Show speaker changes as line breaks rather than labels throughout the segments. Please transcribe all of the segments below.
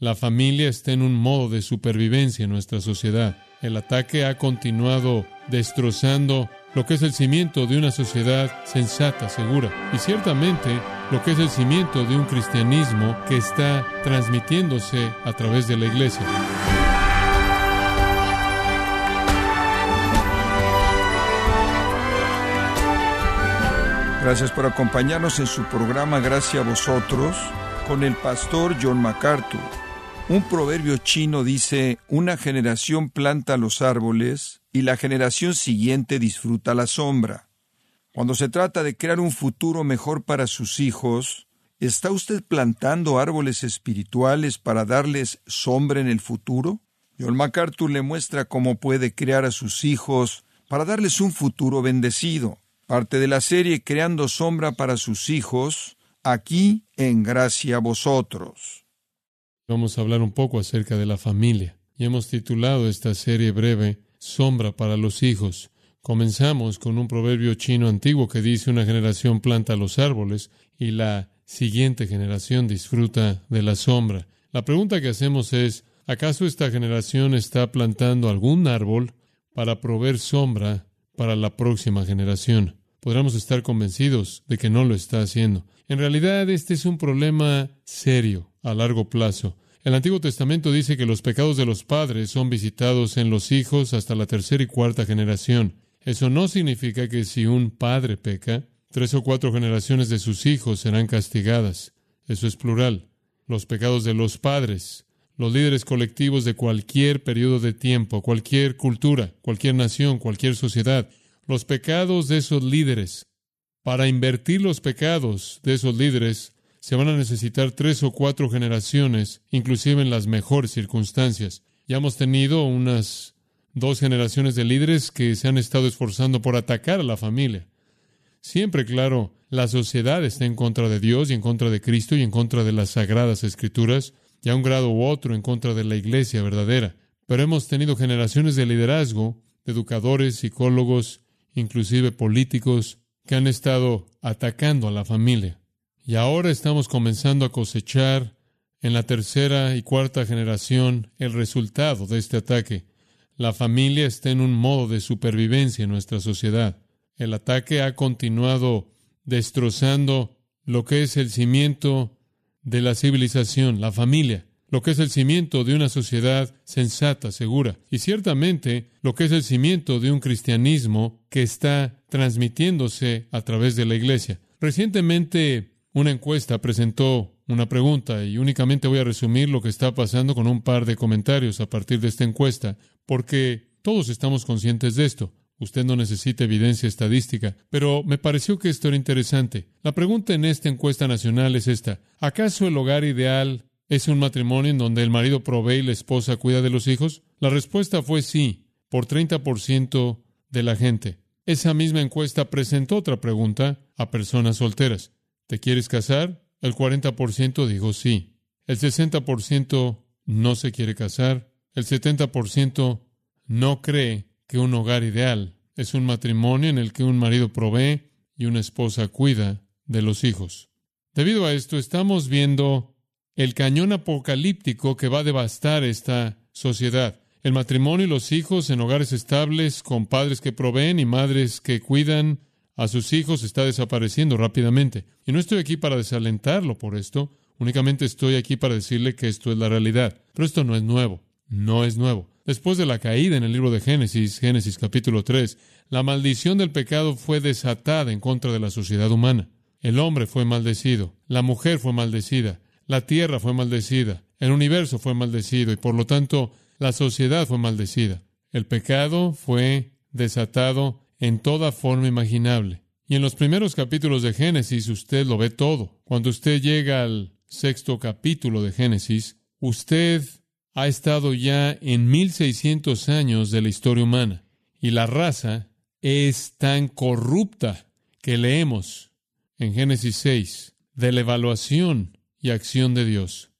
La familia está en un modo de supervivencia en nuestra sociedad. El ataque ha continuado destrozando lo que es el cimiento de una sociedad sensata, segura, y ciertamente lo que es el cimiento de un cristianismo que está transmitiéndose a través de la iglesia.
Gracias por acompañarnos en su programa Gracias a vosotros con el pastor John MacArthur. Un proverbio chino dice, una generación planta los árboles y la generación siguiente disfruta la sombra. Cuando se trata de crear un futuro mejor para sus hijos, ¿está usted plantando árboles espirituales para darles sombra en el futuro? John MacArthur le muestra cómo puede crear a sus hijos para darles un futuro bendecido parte de la serie Creando Sombra para sus hijos, aquí en Gracia Vosotros.
Vamos a hablar un poco acerca de la familia y hemos titulado esta serie breve Sombra para los hijos. Comenzamos con un proverbio chino antiguo que dice una generación planta los árboles y la siguiente generación disfruta de la sombra. La pregunta que hacemos es, ¿acaso esta generación está plantando algún árbol para proveer sombra para la próxima generación? podríamos estar convencidos de que no lo está haciendo. En realidad, este es un problema serio a largo plazo. El Antiguo Testamento dice que los pecados de los padres son visitados en los hijos hasta la tercera y cuarta generación. Eso no significa que si un padre peca, tres o cuatro generaciones de sus hijos serán castigadas. Eso es plural. Los pecados de los padres, los líderes colectivos de cualquier periodo de tiempo, cualquier cultura, cualquier nación, cualquier sociedad, los pecados de esos líderes. Para invertir los pecados de esos líderes se van a necesitar tres o cuatro generaciones, inclusive en las mejores circunstancias. Ya hemos tenido unas dos generaciones de líderes que se han estado esforzando por atacar a la familia. Siempre, claro, la sociedad está en contra de Dios y en contra de Cristo y en contra de las sagradas escrituras, y a un grado u otro en contra de la iglesia verdadera. Pero hemos tenido generaciones de liderazgo, de educadores, psicólogos, inclusive políticos, que han estado atacando a la familia. Y ahora estamos comenzando a cosechar en la tercera y cuarta generación el resultado de este ataque. La familia está en un modo de supervivencia en nuestra sociedad. El ataque ha continuado destrozando lo que es el cimiento de la civilización, la familia lo que es el cimiento de una sociedad sensata, segura, y ciertamente lo que es el cimiento de un cristianismo que está transmitiéndose a través de la iglesia. Recientemente una encuesta presentó una pregunta y únicamente voy a resumir lo que está pasando con un par de comentarios a partir de esta encuesta, porque todos estamos conscientes de esto. Usted no necesita evidencia estadística, pero me pareció que esto era interesante. La pregunta en esta encuesta nacional es esta. ¿Acaso el hogar ideal ¿Es un matrimonio en donde el marido provee y la esposa cuida de los hijos? La respuesta fue sí, por 30% de la gente. Esa misma encuesta presentó otra pregunta a personas solteras. ¿Te quieres casar? El 40% dijo sí. El 60% no se quiere casar. El 70% no cree que un hogar ideal es un matrimonio en el que un marido provee y una esposa cuida de los hijos. Debido a esto, estamos viendo el cañón apocalíptico que va a devastar esta sociedad. El matrimonio y los hijos en hogares estables, con padres que proveen y madres que cuidan a sus hijos, está desapareciendo rápidamente. Y no estoy aquí para desalentarlo por esto, únicamente estoy aquí para decirle que esto es la realidad. Pero esto no es nuevo, no es nuevo. Después de la caída en el libro de Génesis, Génesis capítulo 3, la maldición del pecado fue desatada en contra de la sociedad humana. El hombre fue maldecido, la mujer fue maldecida, la tierra fue maldecida, el universo fue maldecido y por lo tanto la sociedad fue maldecida. El pecado fue desatado en toda forma imaginable. Y en los primeros capítulos de Génesis usted lo ve todo. Cuando usted llega al sexto capítulo de Génesis, usted ha estado ya en 1600 años de la historia humana. Y la raza es tan corrupta que leemos en Génesis 6 de la evaluación y acción de Dios.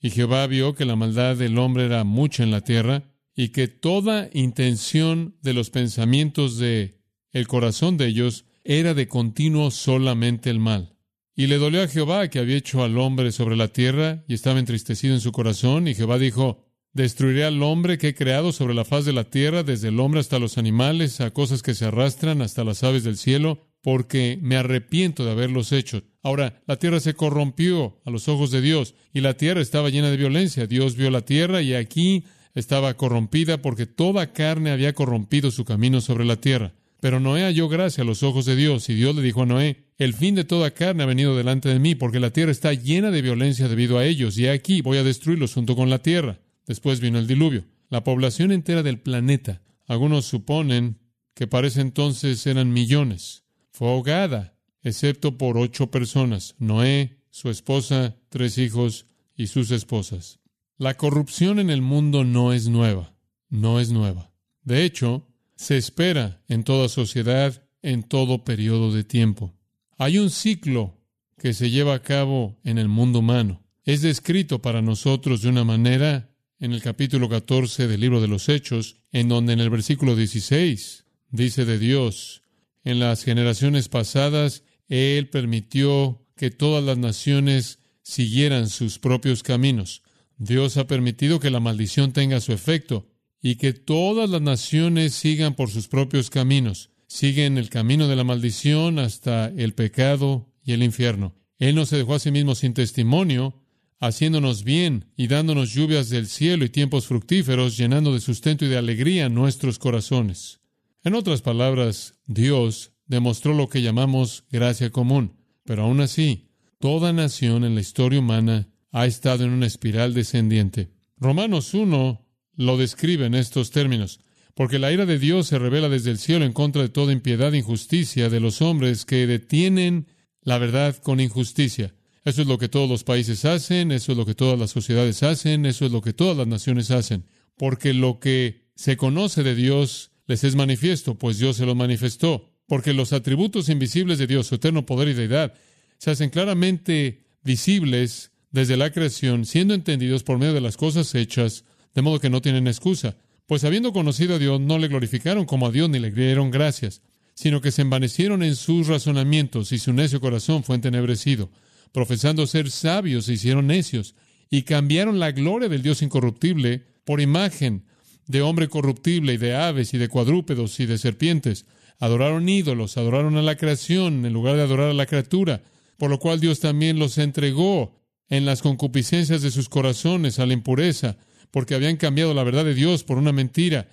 Y Jehová vio que la maldad del hombre era mucha en la tierra, y que toda intención de los pensamientos de el corazón de ellos era de continuo solamente el mal. Y le dolió a Jehová que había hecho al hombre sobre la tierra, y estaba entristecido en su corazón, y Jehová dijo, Destruiré al hombre que he creado sobre la faz de la tierra, desde el hombre hasta los animales, a cosas que se arrastran, hasta las aves del cielo, porque me arrepiento de haberlos hecho. Ahora, la tierra se corrompió a los ojos de Dios, y la tierra estaba llena de violencia. Dios vio la tierra, y aquí estaba corrompida, porque toda carne había corrompido su camino sobre la tierra. Pero Noé halló gracia a los ojos de Dios, y Dios le dijo a Noé, el fin de toda carne ha venido delante de mí, porque la tierra está llena de violencia debido a ellos, y aquí voy a destruirlos junto con la tierra. Después vino el diluvio. La población entera del planeta, algunos suponen que para ese entonces eran millones, fue ahogada, excepto por ocho personas, Noé, su esposa, tres hijos y sus esposas. La corrupción en el mundo no es nueva, no es nueva. De hecho, se espera en toda sociedad, en todo periodo de tiempo. Hay un ciclo que se lleva a cabo en el mundo humano. Es descrito para nosotros de una manera en el capítulo 14 del libro de los Hechos, en donde en el versículo 16 dice de Dios, en las generaciones pasadas, Él permitió que todas las naciones siguieran sus propios caminos. Dios ha permitido que la maldición tenga su efecto y que todas las naciones sigan por sus propios caminos, siguen el camino de la maldición hasta el pecado y el infierno. Él no se dejó a sí mismo sin testimonio, haciéndonos bien y dándonos lluvias del cielo y tiempos fructíferos, llenando de sustento y de alegría nuestros corazones. En otras palabras, Dios demostró lo que llamamos gracia común, pero aún así, toda nación en la historia humana ha estado en una espiral descendiente. Romanos 1 lo describe en estos términos, porque la ira de Dios se revela desde el cielo en contra de toda impiedad e injusticia de los hombres que detienen la verdad con injusticia eso es lo que todos los países hacen, eso es lo que todas las sociedades hacen, eso es lo que todas las naciones hacen. Porque lo que se conoce de Dios les es manifiesto, pues Dios se lo manifestó. Porque los atributos invisibles de Dios, su eterno poder y deidad, se hacen claramente visibles desde la creación, siendo entendidos por medio de las cosas hechas, de modo que no tienen excusa. Pues habiendo conocido a Dios, no le glorificaron como a Dios ni le dieron gracias, sino que se envanecieron en sus razonamientos y su necio corazón fue entenebrecido profesando ser sabios, se hicieron necios y cambiaron la gloria del Dios incorruptible por imagen de hombre corruptible y de aves y de cuadrúpedos y de serpientes. Adoraron ídolos, adoraron a la creación en lugar de adorar a la criatura, por lo cual Dios también los entregó en las concupiscencias de sus corazones a la impureza, porque habían cambiado la verdad de Dios por una mentira,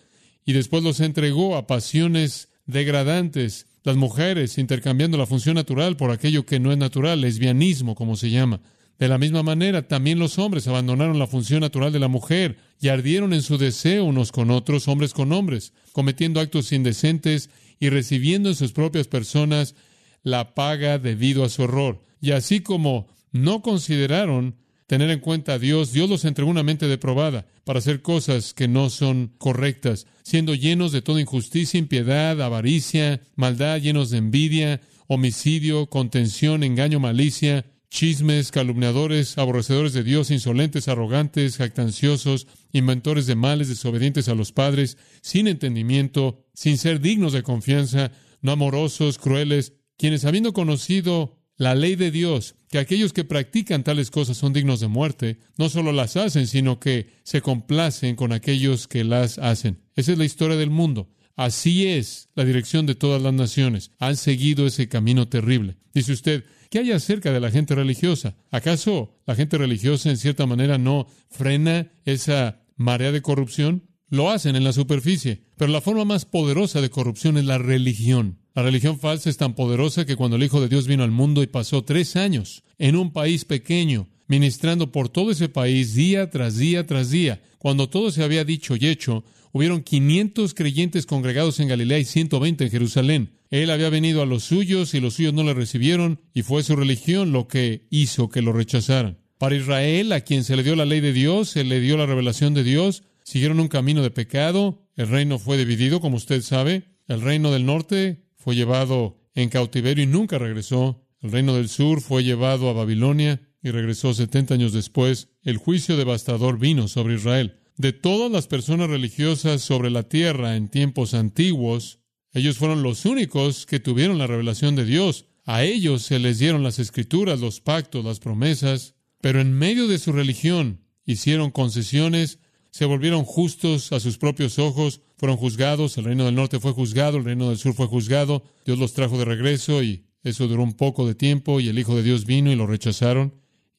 y después los entregó a pasiones degradantes las mujeres intercambiando la función natural por aquello que no es natural, lesbianismo como se llama. De la misma manera, también los hombres abandonaron la función natural de la mujer y ardieron en su deseo unos con otros, hombres con hombres, cometiendo actos indecentes y recibiendo en sus propias personas la paga debido a su horror. Y así como no consideraron tener en cuenta a Dios, Dios los entregó una mente deprobada para hacer cosas que no son correctas, siendo llenos de toda injusticia, impiedad, avaricia, maldad, llenos de envidia, homicidio, contención, engaño, malicia, chismes, calumniadores, aborrecedores de Dios, insolentes, arrogantes, jactanciosos, inventores de males, desobedientes a los padres, sin entendimiento, sin ser dignos de confianza, no amorosos, crueles, quienes habiendo conocido la ley de Dios, que aquellos que practican tales cosas son dignos de muerte, no solo las hacen, sino que se complacen con aquellos que las hacen. Esa es la historia del mundo. Así es la dirección de todas las naciones. Han seguido ese camino terrible. Dice usted, ¿qué hay acerca de la gente religiosa? ¿Acaso la gente religiosa en cierta manera no frena esa marea de corrupción? Lo hacen en la superficie, pero la forma más poderosa de corrupción es la religión. La religión falsa es tan poderosa que cuando el Hijo de Dios vino al mundo y pasó tres años en un país pequeño, ministrando por todo ese país día tras día tras día, cuando todo se había dicho y hecho, hubieron 500 creyentes congregados en Galilea y 120 en Jerusalén. Él había venido a los suyos y los suyos no le recibieron y fue su religión lo que hizo que lo rechazaran. Para Israel, a quien se le dio la ley de Dios, se le dio la revelación de Dios, siguieron un camino de pecado, el reino fue dividido, como usted sabe, el reino del norte fue llevado en cautiverio y nunca regresó. El reino del sur fue llevado a Babilonia y regresó setenta años después. El juicio devastador vino sobre Israel. De todas las personas religiosas sobre la tierra en tiempos antiguos, ellos fueron los únicos que tuvieron la revelación de Dios. A ellos se les dieron las escrituras, los pactos, las promesas, pero en medio de su religión hicieron concesiones, se volvieron justos a sus propios ojos, fueron juzgados, el reino del norte fue juzgado, el reino del sur fue juzgado, Dios los trajo de regreso y eso duró un poco de tiempo y el Hijo de Dios vino y lo rechazaron.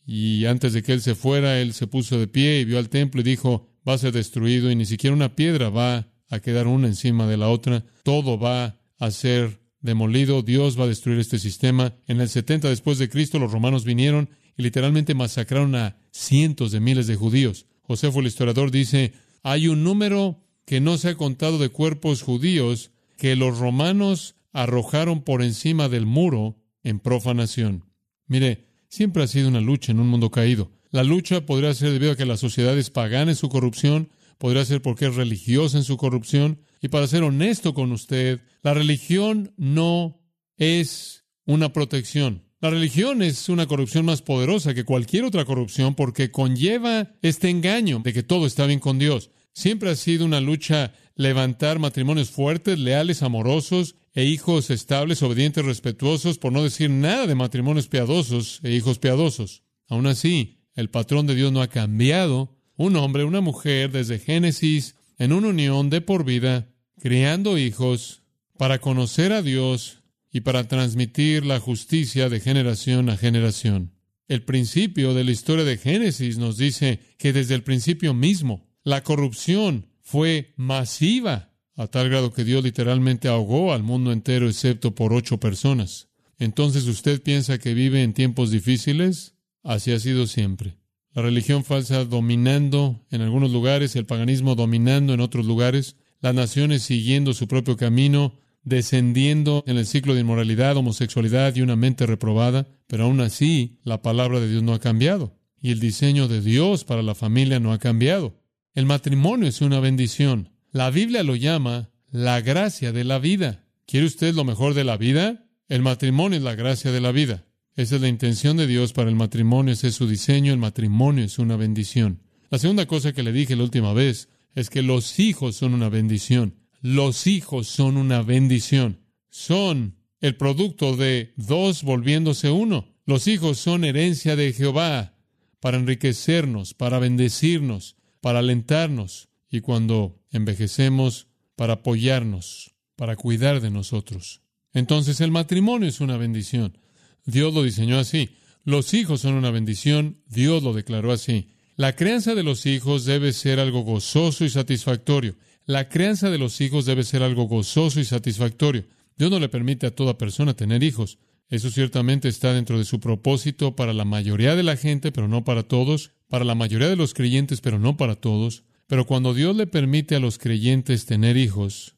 Y antes de que él se fuera, él se puso de pie y vio al templo y dijo, va a ser destruido y ni siquiera una piedra va a quedar una encima de la otra, todo va a ser demolido, Dios va a destruir este sistema. En el 70 después de Cristo los romanos vinieron y literalmente masacraron a cientos de miles de judíos. Josefo el historiador dice, hay un número que no se ha contado de cuerpos judíos que los romanos arrojaron por encima del muro en profanación. Mire, siempre ha sido una lucha en un mundo caído. La lucha podría ser debido a que la sociedad es pagana en su corrupción, podría ser porque es religiosa en su corrupción, y para ser honesto con usted, la religión no es una protección. La religión es una corrupción más poderosa que cualquier otra corrupción porque conlleva este engaño de que todo está bien con Dios. Siempre ha sido una lucha levantar matrimonios fuertes, leales, amorosos e hijos estables, obedientes, respetuosos, por no decir nada de matrimonios piadosos e hijos piadosos. Aún así, el patrón de Dios no ha cambiado. Un hombre, una mujer, desde Génesis, en una unión de por vida, criando hijos, para conocer a Dios y para transmitir la justicia de generación a generación. El principio de la historia de Génesis nos dice que desde el principio mismo la corrupción fue masiva, a tal grado que Dios literalmente ahogó al mundo entero excepto por ocho personas. Entonces usted piensa que vive en tiempos difíciles? Así ha sido siempre. La religión falsa dominando en algunos lugares, el paganismo dominando en otros lugares, las naciones siguiendo su propio camino, descendiendo en el ciclo de inmoralidad, homosexualidad y una mente reprobada, pero aún así la palabra de Dios no ha cambiado y el diseño de Dios para la familia no ha cambiado. El matrimonio es una bendición. La Biblia lo llama la gracia de la vida. ¿Quiere usted lo mejor de la vida? El matrimonio es la gracia de la vida. Esa es la intención de Dios para el matrimonio, ese es su diseño, el matrimonio es una bendición. La segunda cosa que le dije la última vez es que los hijos son una bendición. Los hijos son una bendición. Son el producto de dos volviéndose uno. Los hijos son herencia de Jehová para enriquecernos, para bendecirnos, para alentarnos y cuando envejecemos, para apoyarnos, para cuidar de nosotros. Entonces el matrimonio es una bendición. Dios lo diseñó así. Los hijos son una bendición. Dios lo declaró así. La crianza de los hijos debe ser algo gozoso y satisfactorio. La crianza de los hijos debe ser algo gozoso y satisfactorio. Dios no le permite a toda persona tener hijos. Eso ciertamente está dentro de su propósito para la mayoría de la gente, pero no para todos, para la mayoría de los creyentes, pero no para todos. Pero cuando Dios le permite a los creyentes tener hijos,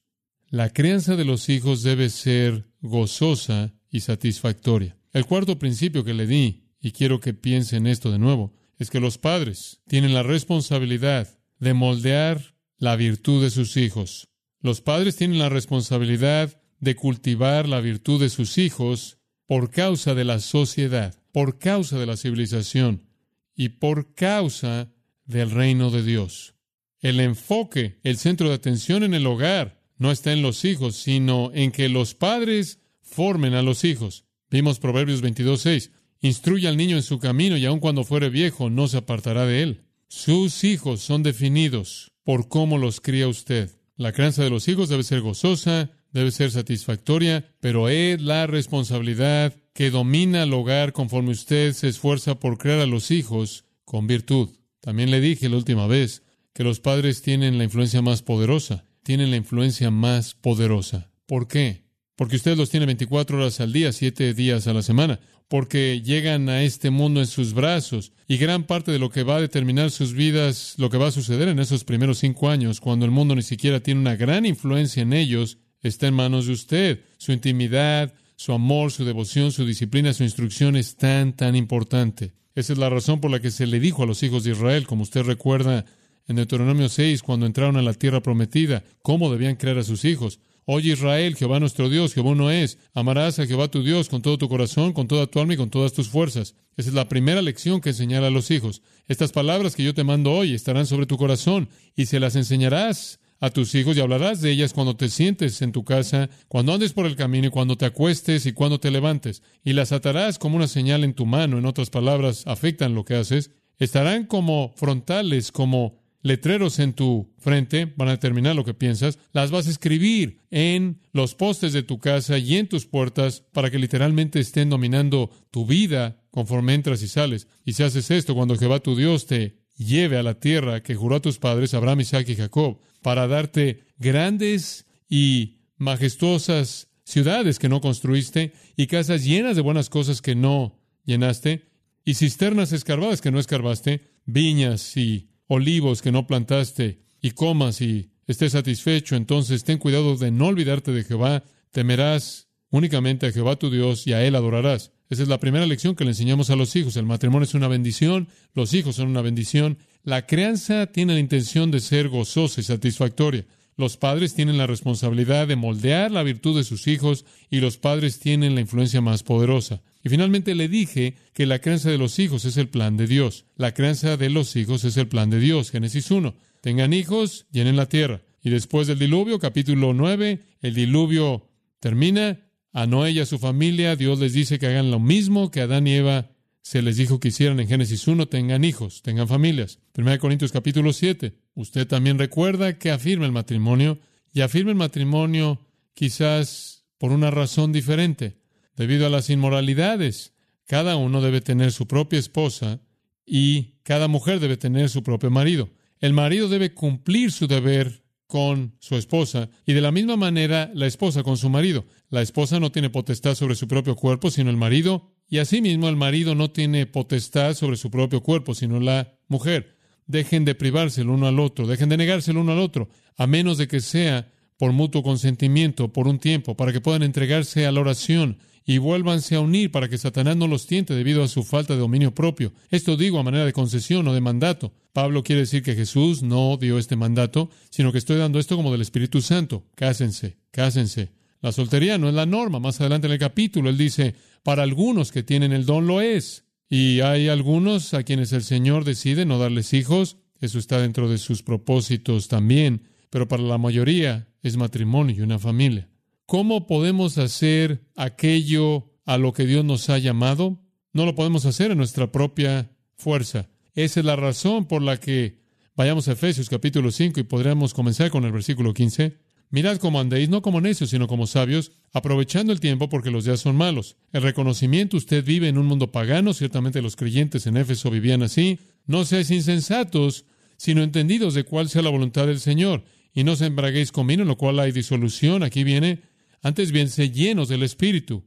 la crianza de los hijos debe ser gozosa y satisfactoria. El cuarto principio que le di, y quiero que piense en esto de nuevo, es que los padres tienen la responsabilidad de moldear la virtud de sus hijos. Los padres tienen la responsabilidad de cultivar la virtud de sus hijos por causa de la sociedad, por causa de la civilización y por causa del reino de Dios. El enfoque, el centro de atención en el hogar, no está en los hijos, sino en que los padres formen a los hijos. Vimos Proverbios 22.6. Instruye al niño en su camino y aun cuando fuere viejo no se apartará de él. Sus hijos son definidos por cómo los cría usted. La crianza de los hijos debe ser gozosa, debe ser satisfactoria, pero es la responsabilidad que domina el hogar conforme usted se esfuerza por crear a los hijos con virtud. También le dije la última vez que los padres tienen la influencia más poderosa, tienen la influencia más poderosa. ¿Por qué? Porque usted los tiene 24 horas al día, 7 días a la semana porque llegan a este mundo en sus brazos y gran parte de lo que va a determinar sus vidas, lo que va a suceder en esos primeros cinco años, cuando el mundo ni siquiera tiene una gran influencia en ellos, está en manos de usted. Su intimidad, su amor, su devoción, su disciplina, su instrucción es tan, tan importante. Esa es la razón por la que se le dijo a los hijos de Israel, como usted recuerda en Deuteronomio 6, cuando entraron a la tierra prometida, cómo debían crear a sus hijos. Oye Israel, Jehová nuestro Dios, Jehová no es. Amarás a Jehová tu Dios con todo tu corazón, con toda tu alma y con todas tus fuerzas. Esa es la primera lección que enseñará a los hijos. Estas palabras que yo te mando hoy estarán sobre tu corazón y se las enseñarás a tus hijos y hablarás de ellas cuando te sientes en tu casa, cuando andes por el camino y cuando te acuestes y cuando te levantes. Y las atarás como una señal en tu mano. En otras palabras, afectan lo que haces. Estarán como frontales, como letreros en tu frente, van a determinar lo que piensas. Las vas a escribir en los postes de tu casa y en tus puertas para que literalmente estén dominando tu vida conforme entras y sales. Y si haces esto, cuando Jehová tu Dios te lleve a la tierra que juró a tus padres, Abraham, Isaac y Jacob, para darte grandes y majestuosas ciudades que no construiste y casas llenas de buenas cosas que no llenaste y cisternas escarbadas que no escarbaste, viñas y olivos que no plantaste y comas y estés satisfecho, entonces ten cuidado de no olvidarte de Jehová, temerás únicamente a Jehová tu Dios y a Él adorarás. Esa es la primera lección que le enseñamos a los hijos. El matrimonio es una bendición, los hijos son una bendición. La crianza tiene la intención de ser gozosa y satisfactoria. Los padres tienen la responsabilidad de moldear la virtud de sus hijos y los padres tienen la influencia más poderosa. Y finalmente le dije que la crianza de los hijos es el plan de Dios. La crianza de los hijos es el plan de Dios. Génesis 1. Tengan hijos, llenen la tierra. Y después del diluvio, capítulo 9, el diluvio termina a Noé y a su familia, Dios les dice que hagan lo mismo que Adán y Eva se les dijo que hicieran en Génesis 1, tengan hijos, tengan familias. 1 Corintios capítulo 7. Usted también recuerda que afirma el matrimonio y afirma el matrimonio quizás por una razón diferente, debido a las inmoralidades. Cada uno debe tener su propia esposa y cada mujer debe tener su propio marido. El marido debe cumplir su deber con su esposa y de la misma manera la esposa con su marido. La esposa no tiene potestad sobre su propio cuerpo, sino el marido, y asimismo el marido no tiene potestad sobre su propio cuerpo, sino la mujer. Dejen de privarse el uno al otro, dejen de negarse el uno al otro, a menos de que sea por mutuo consentimiento por un tiempo, para que puedan entregarse a la oración y vuélvanse a unir para que Satanás no los tiente debido a su falta de dominio propio. Esto digo a manera de concesión o de mandato. Pablo quiere decir que Jesús no dio este mandato, sino que estoy dando esto como del Espíritu Santo. Cásense, cásense. La soltería no es la norma. Más adelante en el capítulo él dice, para algunos que tienen el don lo es. Y hay algunos a quienes el Señor decide no darles hijos. Eso está dentro de sus propósitos también. Pero para la mayoría es matrimonio y una familia. ¿Cómo podemos hacer aquello a lo que Dios nos ha llamado? No lo podemos hacer en nuestra propia fuerza. Esa es la razón por la que vayamos a Efesios capítulo 5 y podríamos comenzar con el versículo 15. Mirad cómo andéis, no como necios, sino como sabios, aprovechando el tiempo porque los días son malos. El reconocimiento, usted vive en un mundo pagano, ciertamente los creyentes en Éfeso vivían así. No seáis insensatos, sino entendidos de cuál sea la voluntad del Señor. Y no se embraguéis con vino, en lo cual hay disolución. Aquí viene antes bien, sé llenos del Espíritu.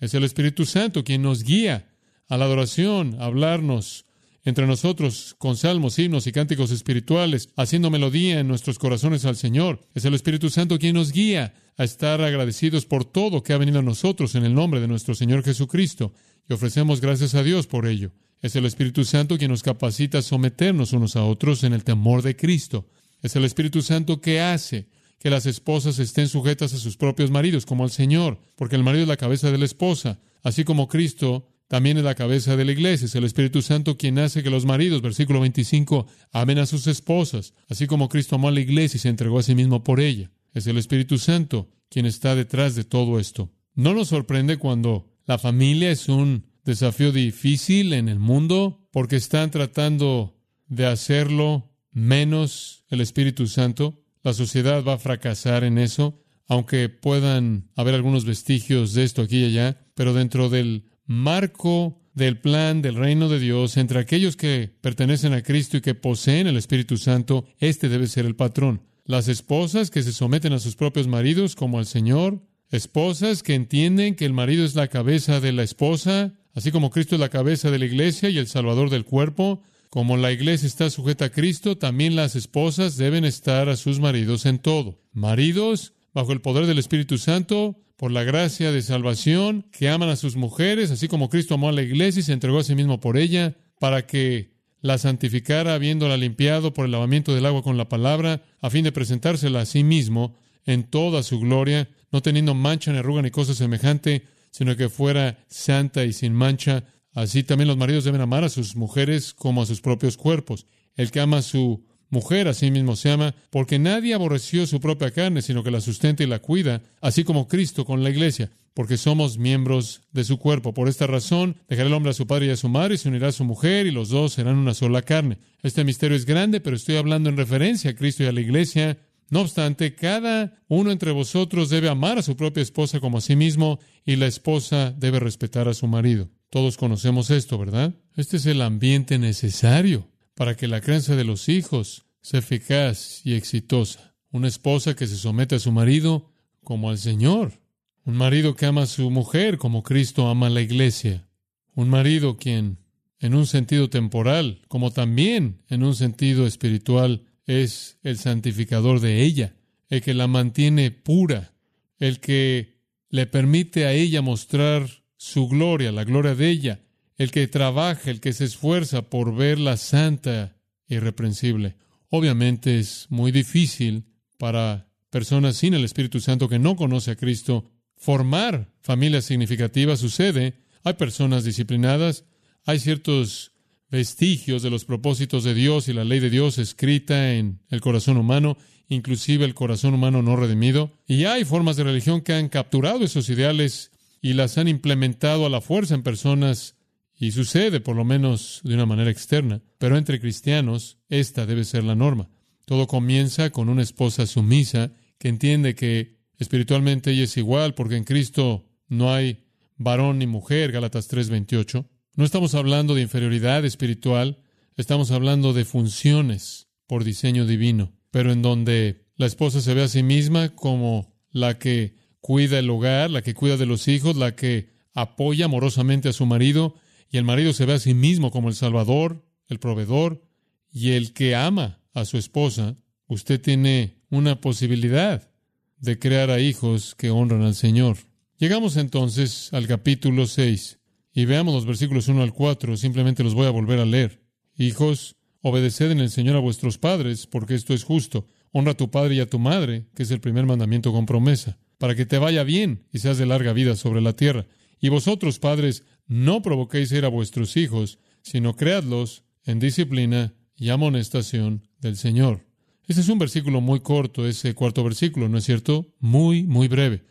Es el Espíritu Santo quien nos guía a la adoración, a hablarnos entre nosotros con salmos, himnos y cánticos espirituales, haciendo melodía en nuestros corazones al Señor. Es el Espíritu Santo quien nos guía a estar agradecidos por todo que ha venido a nosotros en el nombre de nuestro Señor Jesucristo. Y ofrecemos gracias a Dios por ello. Es el Espíritu Santo quien nos capacita a someternos unos a otros en el temor de Cristo. Es el Espíritu Santo que hace que las esposas estén sujetas a sus propios maridos, como al Señor, porque el marido es la cabeza de la esposa, así como Cristo también es la cabeza de la iglesia. Es el Espíritu Santo quien hace que los maridos, versículo 25, amen a sus esposas, así como Cristo amó a la iglesia y se entregó a sí mismo por ella. Es el Espíritu Santo quien está detrás de todo esto. No nos sorprende cuando la familia es un desafío difícil en el mundo, porque están tratando de hacerlo menos el Espíritu Santo. La sociedad va a fracasar en eso, aunque puedan haber algunos vestigios de esto aquí y allá, pero dentro del marco del plan del reino de Dios entre aquellos que pertenecen a Cristo y que poseen el Espíritu Santo, este debe ser el patrón. Las esposas que se someten a sus propios maridos como al Señor, esposas que entienden que el marido es la cabeza de la esposa, así como Cristo es la cabeza de la iglesia y el Salvador del cuerpo, como la iglesia está sujeta a Cristo, también las esposas deben estar a sus maridos en todo. Maridos, bajo el poder del Espíritu Santo, por la gracia de salvación, que aman a sus mujeres, así como Cristo amó a la iglesia y se entregó a sí mismo por ella, para que la santificara, habiéndola limpiado por el lavamiento del agua con la palabra, a fin de presentársela a sí mismo en toda su gloria, no teniendo mancha ni arruga ni cosa semejante, sino que fuera santa y sin mancha. Así también los maridos deben amar a sus mujeres como a sus propios cuerpos. El que ama a su mujer a sí mismo se ama, porque nadie aborreció su propia carne, sino que la sustenta y la cuida, así como Cristo con la iglesia, porque somos miembros de su cuerpo. Por esta razón, dejará el hombre a su padre y a su madre, y se unirá a su mujer, y los dos serán una sola carne. Este misterio es grande, pero estoy hablando en referencia a Cristo y a la iglesia. No obstante, cada uno entre vosotros debe amar a su propia esposa como a sí mismo, y la esposa debe respetar a su marido. Todos conocemos esto, ¿verdad? Este es el ambiente necesario para que la crianza de los hijos sea eficaz y exitosa. Una esposa que se somete a su marido como al Señor. Un marido que ama a su mujer como Cristo ama a la iglesia. Un marido quien, en un sentido temporal, como también en un sentido espiritual, es el santificador de ella, el que la mantiene pura, el que le permite a ella mostrar su gloria, la gloria de ella, el que trabaja, el que se esfuerza por verla santa e irreprensible. Obviamente es muy difícil para personas sin el Espíritu Santo que no conoce a Cristo formar familias significativas. Sucede, hay personas disciplinadas, hay ciertos vestigios de los propósitos de Dios y la ley de Dios escrita en el corazón humano, inclusive el corazón humano no redimido, y hay formas de religión que han capturado esos ideales y las han implementado a la fuerza en personas y sucede, por lo menos de una manera externa, pero entre cristianos esta debe ser la norma. Todo comienza con una esposa sumisa que entiende que espiritualmente ella es igual porque en Cristo no hay varón ni mujer, Gálatas 3:28. No estamos hablando de inferioridad espiritual, estamos hablando de funciones por diseño divino, pero en donde la esposa se ve a sí misma como la que cuida el hogar, la que cuida de los hijos, la que apoya amorosamente a su marido, y el marido se ve a sí mismo como el Salvador, el proveedor y el que ama a su esposa, usted tiene una posibilidad de crear a hijos que honran al Señor. Llegamos entonces al capítulo 6 y veamos los versículos 1 al 4, simplemente los voy a volver a leer. Hijos, obedeced en el Señor a vuestros padres, porque esto es justo. Honra a tu padre y a tu madre, que es el primer mandamiento con promesa, para que te vaya bien y seas de larga vida sobre la tierra. Y vosotros, padres, no provoquéis ir a vuestros hijos, sino creadlos en disciplina y amonestación del Señor. Este es un versículo muy corto, ese cuarto versículo, ¿no es cierto? Muy, muy breve.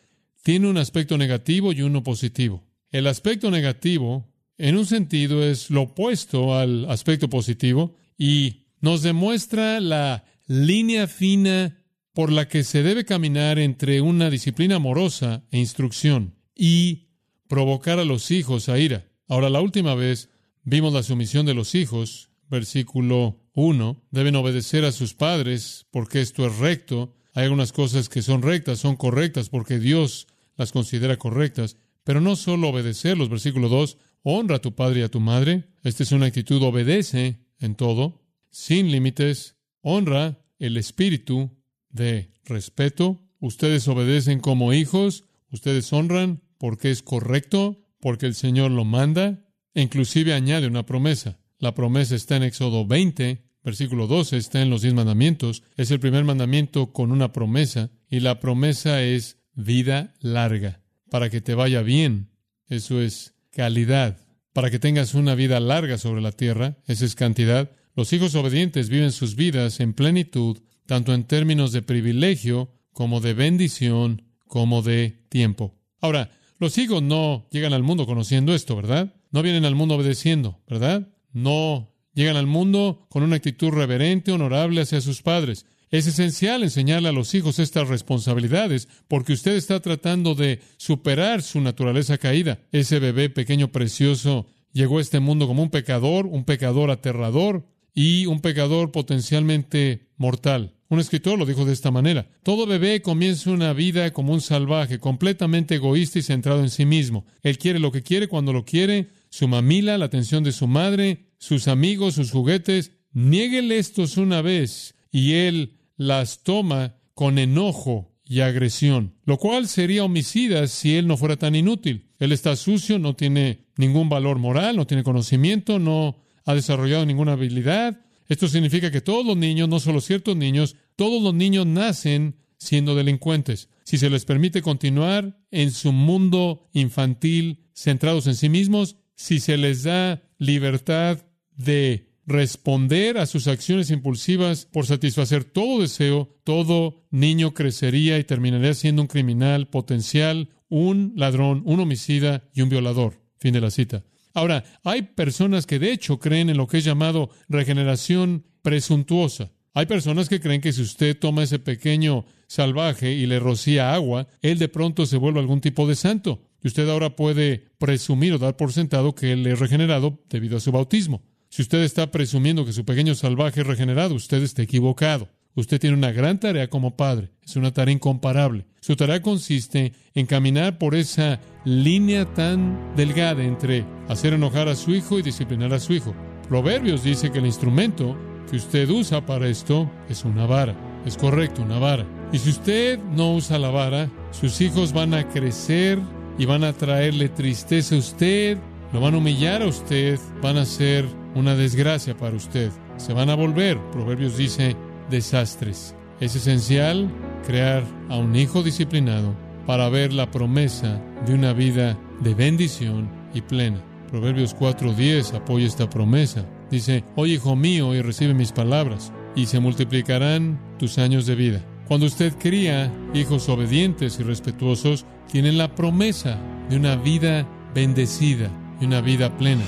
Tiene un aspecto negativo y uno positivo. El aspecto negativo, en un sentido, es lo opuesto al aspecto positivo y nos demuestra la línea fina por la que se debe caminar entre una disciplina amorosa e instrucción y provocar a los hijos a ira. Ahora, la última vez vimos la sumisión de los hijos, versículo 1, deben obedecer a sus padres porque esto es recto. Hay algunas cosas que son rectas, son correctas porque Dios las considera correctas, pero no solo obedecerlos, versículo 2, honra a tu padre y a tu madre. Esta es una actitud, obedece en todo, sin límites, honra el espíritu de respeto. Ustedes obedecen como hijos, ustedes honran porque es correcto, porque el Señor lo manda, e inclusive añade una promesa. La promesa está en Éxodo 20, versículo 12, está en los diez mandamientos. Es el primer mandamiento con una promesa, y la promesa es vida larga, para que te vaya bien. Eso es calidad. Para que tengas una vida larga sobre la tierra, esa es cantidad. Los hijos obedientes viven sus vidas en plenitud, tanto en términos de privilegio como de bendición, como de tiempo. Ahora, los hijos no llegan al mundo conociendo esto, ¿verdad? No vienen al mundo obedeciendo, ¿verdad? No llegan al mundo con una actitud reverente, honorable hacia sus padres. Es esencial enseñarle a los hijos estas responsabilidades porque usted está tratando de superar su naturaleza caída. Ese bebé pequeño precioso llegó a este mundo como un pecador, un pecador aterrador y un pecador potencialmente mortal. Un escritor lo dijo de esta manera. Todo bebé comienza una vida como un salvaje, completamente egoísta y centrado en sí mismo. Él quiere lo que quiere cuando lo quiere, su mamila, la atención de su madre, sus amigos, sus juguetes. Niéguele estos una vez y él las toma con enojo y agresión, lo cual sería homicida si él no fuera tan inútil. Él está sucio, no tiene ningún valor moral, no tiene conocimiento, no ha desarrollado ninguna habilidad, esto significa que todos los niños, no solo ciertos niños, todos los niños nacen siendo delincuentes. Si se les permite continuar en su mundo infantil centrados en sí mismos, si se les da libertad de responder a sus acciones impulsivas por satisfacer todo deseo, todo niño crecería y terminaría siendo un criminal potencial, un ladrón, un homicida y un violador. Fin de la cita. Ahora, hay personas que de hecho creen en lo que es llamado regeneración presuntuosa. Hay personas que creen que si usted toma ese pequeño salvaje y le rocía agua, él de pronto se vuelve algún tipo de santo. Y usted ahora puede presumir o dar por sentado que él es regenerado debido a su bautismo. Si usted está presumiendo que su pequeño salvaje es regenerado, usted está equivocado. Usted tiene una gran tarea como padre. Es una tarea incomparable. Su tarea consiste en caminar por esa línea tan delgada entre hacer enojar a su hijo y disciplinar a su hijo. Proverbios dice que el instrumento que usted usa para esto es una vara. Es correcto, una vara. Y si usted no usa la vara, sus hijos van a crecer y van a traerle tristeza a usted, lo van a humillar a usted, van a ser una desgracia para usted. Se van a volver, Proverbios dice, desastres. Es esencial crear a un hijo disciplinado para ver la promesa de una vida de bendición y plena. Proverbios 4:10 apoya esta promesa. Dice, oye hijo mío y recibe mis palabras, y se multiplicarán tus años de vida. Cuando usted cría hijos obedientes y respetuosos, tienen la promesa de una vida bendecida y una vida plena.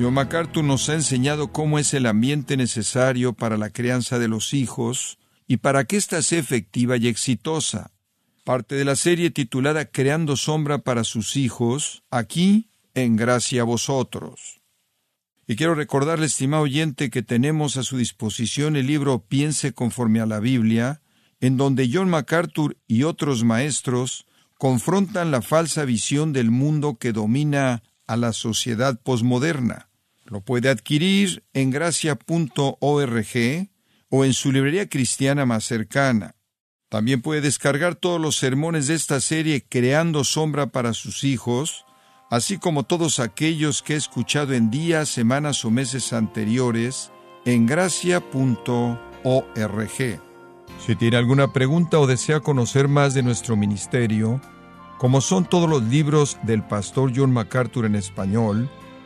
John MacArthur nos ha enseñado cómo es el ambiente necesario para la crianza de los hijos y para que ésta sea efectiva y exitosa. Parte de la serie titulada Creando sombra para sus hijos, aquí en gracia a vosotros. Y quiero recordarle, estimado oyente, que tenemos a su disposición el libro Piense conforme a la Biblia, en donde John MacArthur y otros maestros confrontan la falsa visión del mundo que domina a la sociedad posmoderna. Lo puede adquirir en gracia.org o en su librería cristiana más cercana. También puede descargar todos los sermones de esta serie Creando Sombra para sus hijos, así como todos aquellos que he escuchado en días, semanas o meses anteriores en gracia.org. Si tiene alguna pregunta o desea conocer más de nuestro ministerio, como son todos los libros del pastor John MacArthur en español,